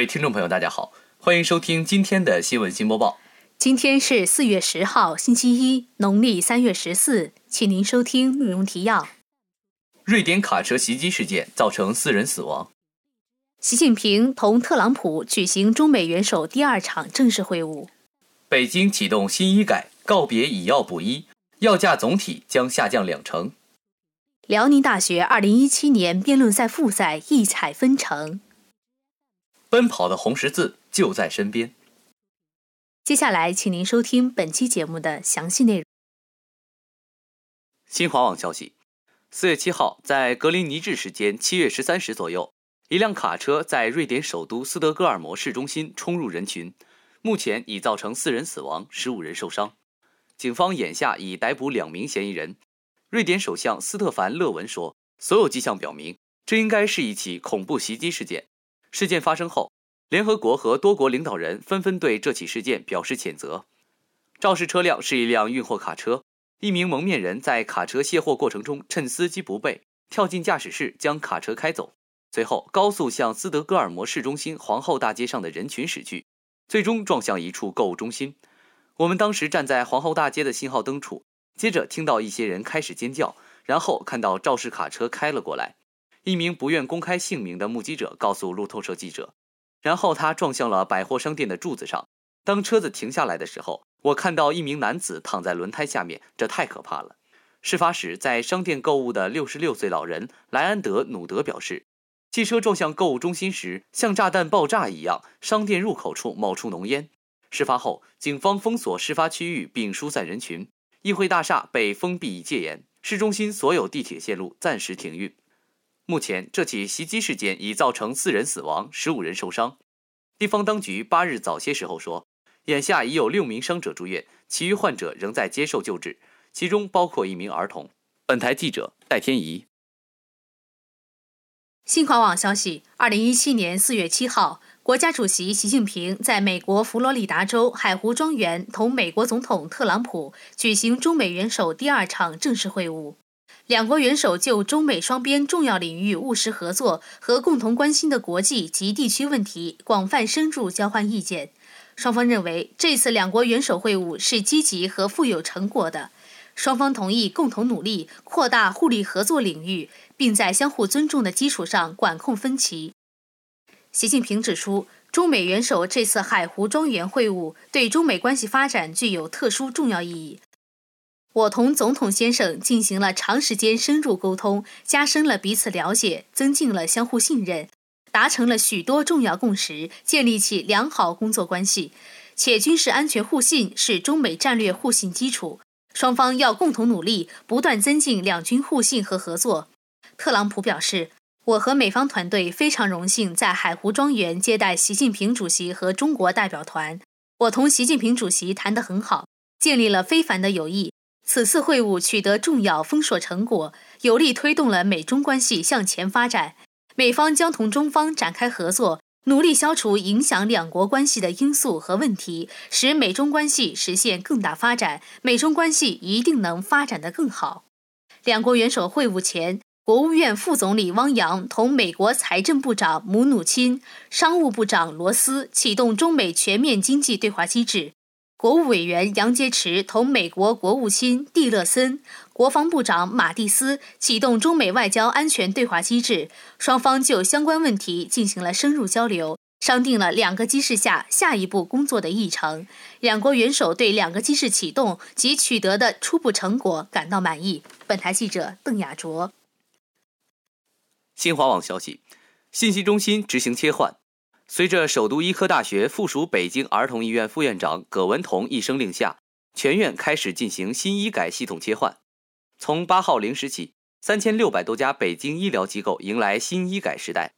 各位听众朋友，大家好，欢迎收听今天的新闻新播报。今天是四月十号，星期一，农历三月十四，请您收听内容提要：瑞典卡车袭击事件造成四人死亡。习近平同特朗普举行中美元首第二场正式会晤。北京启动新医改，告别以药补医，药价总体将下降两成。辽宁大学二零一七年辩论赛复赛异彩纷呈。奔跑的红十字就在身边。接下来，请您收听本期节目的详细内容。新华网消息：四月七号，在格林尼治时间七月十三时左右，一辆卡车在瑞典首都斯德哥尔摩市中心冲入人群，目前已造成四人死亡，十五人受伤。警方眼下已逮捕两名嫌疑人。瑞典首相斯特凡·勒文说：“所有迹象表明，这应该是一起恐怖袭击事件。”事件发生后，联合国和多国领导人纷纷对这起事件表示谴责。肇事车辆是一辆运货卡车，一名蒙面人在卡车卸货过程中趁司机不备，跳进驾驶室将卡车开走，随后高速向斯德哥尔摩市中心皇后大街上的人群驶去，最终撞向一处购物中心。我们当时站在皇后大街的信号灯处，接着听到一些人开始尖叫，然后看到肇事卡车开了过来。一名不愿公开姓名的目击者告诉路透社记者，然后他撞向了百货商店的柱子上。当车子停下来的时候，我看到一名男子躺在轮胎下面，这太可怕了。事发时在商店购物的六十六岁老人莱安德·努德表示，汽车撞向购物中心时像炸弹爆炸一样，商店入口处冒出浓烟。事发后，警方封锁事发区域并疏散人群，议会大厦被封闭戒严，市中心所有地铁线路暂时停运。目前，这起袭击事件已造成四人死亡，十五人受伤。地方当局八日早些时候说，眼下已有六名伤者住院，其余患者仍在接受救治，其中包括一名儿童。本台记者戴天怡。新华网消息：二零一七年四月七号，国家主席习近平在美国佛罗里达州海湖庄园同美国总统特朗普举行中美元首第二场正式会晤。两国元首就中美双边重要领域务实合作和共同关心的国际及地区问题广泛深入交换意见。双方认为，这次两国元首会晤是积极和富有成果的。双方同意共同努力扩大互利合作领域，并在相互尊重的基础上管控分歧。习近平指出，中美元首这次海湖庄园会晤对中美关系发展具有特殊重要意义。我同总统先生进行了长时间深入沟通，加深了彼此了解，增进了相互信任，达成了许多重要共识，建立起良好工作关系。且军事安全互信是中美战略互信基础，双方要共同努力，不断增进两军互信和合作。特朗普表示，我和美方团队非常荣幸在海湖庄园接待习近平主席和中国代表团。我同习近平主席谈得很好，建立了非凡的友谊。此次会晤取得重要丰硕成果，有力推动了美中关系向前发展。美方将同中方展开合作，努力消除影响两国关系的因素和问题，使美中关系实现更大发展。美中关系一定能发展得更好。两国元首会晤前，国务院副总理汪洋同美国财政部长姆努钦、商务部长罗斯启动中美全面经济对话机制。国务委员杨洁篪同美国国务卿蒂勒森、国防部长马蒂斯启动中美外交安全对话机制，双方就相关问题进行了深入交流，商定了两个机制下下一步工作的议程。两国元首对两个机制启动及取得的初步成果感到满意。本台记者邓亚卓。新华网消息，信息中心执行切换。随着首都医科大学附属北京儿童医院副院长葛文同一声令下，全院开始进行新医改系统切换。从八号零时起，三千六百多家北京医疗机构迎来新医改时代。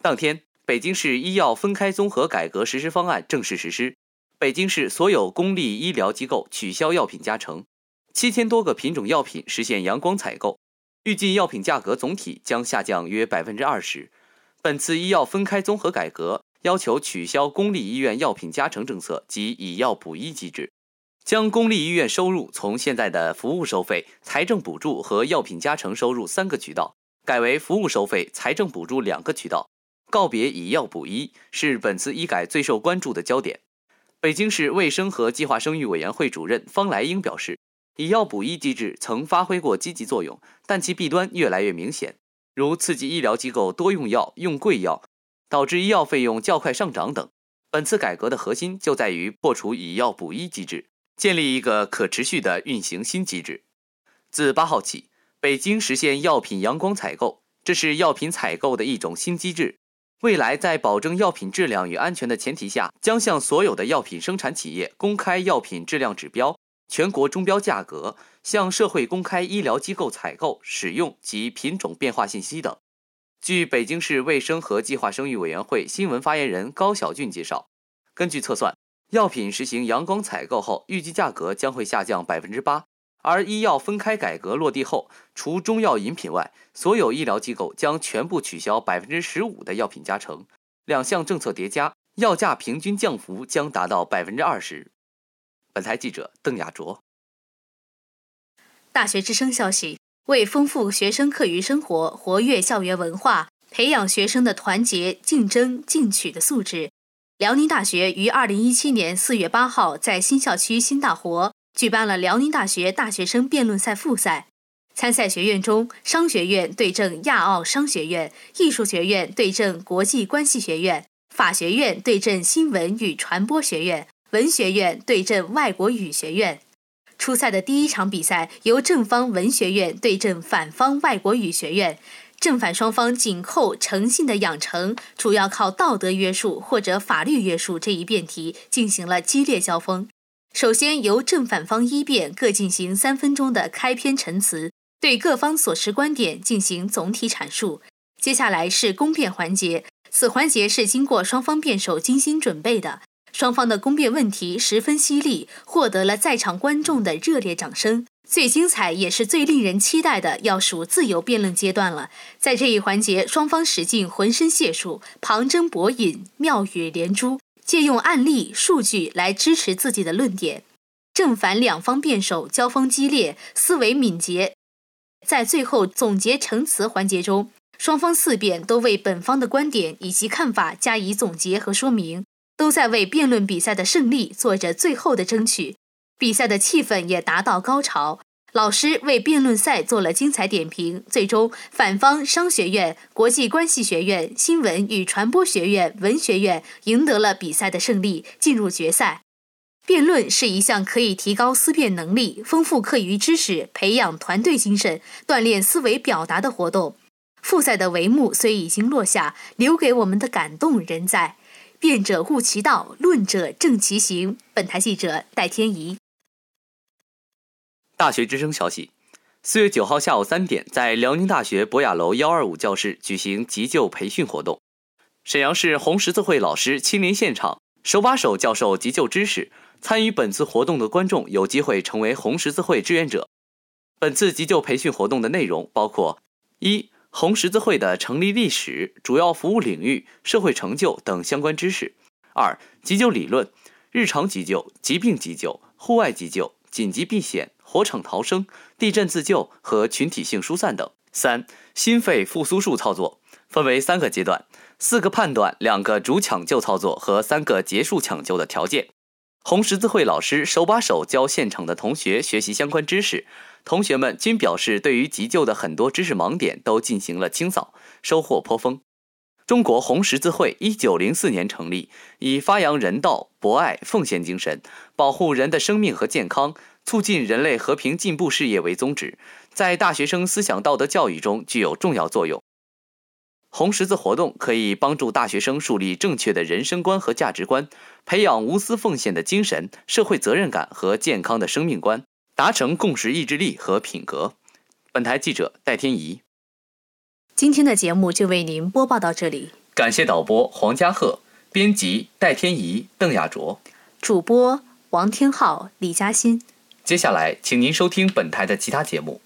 当天，北京市医药分开综合改革实施方案正式实施，北京市所有公立医疗机构取消药品加成，七千多个品种药品实现阳光采购，预计药品价格总体将下降约百分之二十。本次医药分开综合改革。要求取消公立医院药品加成政策及以药补医机制，将公立医院收入从现在的服务收费、财政补助和药品加成收入三个渠道，改为服务收费、财政补助两个渠道。告别以药补医是本次医改最受关注的焦点。北京市卫生和计划生育委员会主任方来英表示，以药补医机制曾发挥过积极作用，但其弊端越来越明显，如刺激医疗机构多用药、用贵药，导致医药费用较快上涨等。本次改革的核心就在于破除以药补医机制，建立一个可持续的运行新机制。自八号起，北京实现药品阳光采购，这是药品采购的一种新机制。未来在保证药品质量与安全的前提下，将向所有的药品生产企业公开药品质量指标、全国中标价格，向社会公开医疗机构采购、使用及品种变化信息等。据北京市卫生和计划生育委员会新闻发言人高晓俊介绍，根据测算，药品实行阳光采购后，预计价格将会下降百分之八。而医药分开改革落地后，除中药饮品外，所有医疗机构将全部取消百分之十五的药品加成。两项政策叠加，药价平均降幅将达到百分之二十。本台记者邓亚卓。大学之声消息：为丰富学生课余生活、活跃校园文化、培养学生的团结、竞争、进取的素质，辽宁大学于二零一七年四月八号在新校区新大活。举办了辽宁大学大学生辩论赛复赛，参赛学院中，商学院对阵亚奥商学院，艺术学院对阵国际关系学院，法学院对阵新闻与传播学院，文学院对阵外国语学院。初赛的第一场比赛由正方文学院对阵反方外国语学院，正反双方紧扣诚信的养成，主要靠道德约束或者法律约束这一辩题进行了激烈交锋。首先，由正反方一辩各进行三分钟的开篇陈词，对各方所持观点进行总体阐述。接下来是公辩环节，此环节是经过双方辩手精心准备的，双方的攻辩问题十分犀利，获得了在场观众的热烈掌声。最精彩也是最令人期待的，要数自由辩论阶段了。在这一环节，双方使尽浑身解数，旁征博引，妙语连珠。借用案例、数据来支持自己的论点，正反两方辩手交锋激烈，思维敏捷。在最后总结陈词环节中，双方四辩都为本方的观点以及看法加以总结和说明，都在为辩论比赛的胜利做着最后的争取。比赛的气氛也达到高潮。老师为辩论赛做了精彩点评，最终反方商学院、国际关系学院、新闻与传播学院、文学院赢得了比赛的胜利，进入决赛。辩论是一项可以提高思辨能力、丰富课余知识、培养团队精神、锻炼思维表达的活动。复赛的帷幕虽已经落下，留给我们的感动仍在。辩者悟其道，论者正其行。本台记者戴天怡。大学之声消息，四月九号下午三点，在辽宁大学博雅楼幺二五教室举行急救培训活动。沈阳市红十字会老师亲临现场，手把手教授急救知识。参与本次活动的观众有机会成为红十字会志愿者。本次急救培训活动的内容包括：一、红十字会的成立历史、主要服务领域、社会成就等相关知识；二、急救理论、日常急救、疾病急救、户外急救、紧急避险。火场逃生、地震自救和群体性疏散等。三、心肺复苏术操作分为三个阶段：四个判断、两个主抢救操作和三个结束抢救的条件。红十字会老师手把手教现场的同学学习相关知识，同学们均表示对于急救的很多知识盲点都进行了清扫，收获颇丰。中国红十字会一九零四年成立，以发扬人道、博爱、奉献精神，保护人的生命和健康。促进人类和平进步事业为宗旨，在大学生思想道德教育中具有重要作用。红十字活动可以帮助大学生树立正确的人生观和价值观，培养无私奉献的精神、社会责任感和健康的生命观，达成共识意志力和品格。本台记者戴天怡。今天的节目就为您播报到这里，感谢导播黄家鹤，编辑戴天怡、邓亚卓，主播王天浩、李嘉欣。接下来，请您收听本台的其他节目。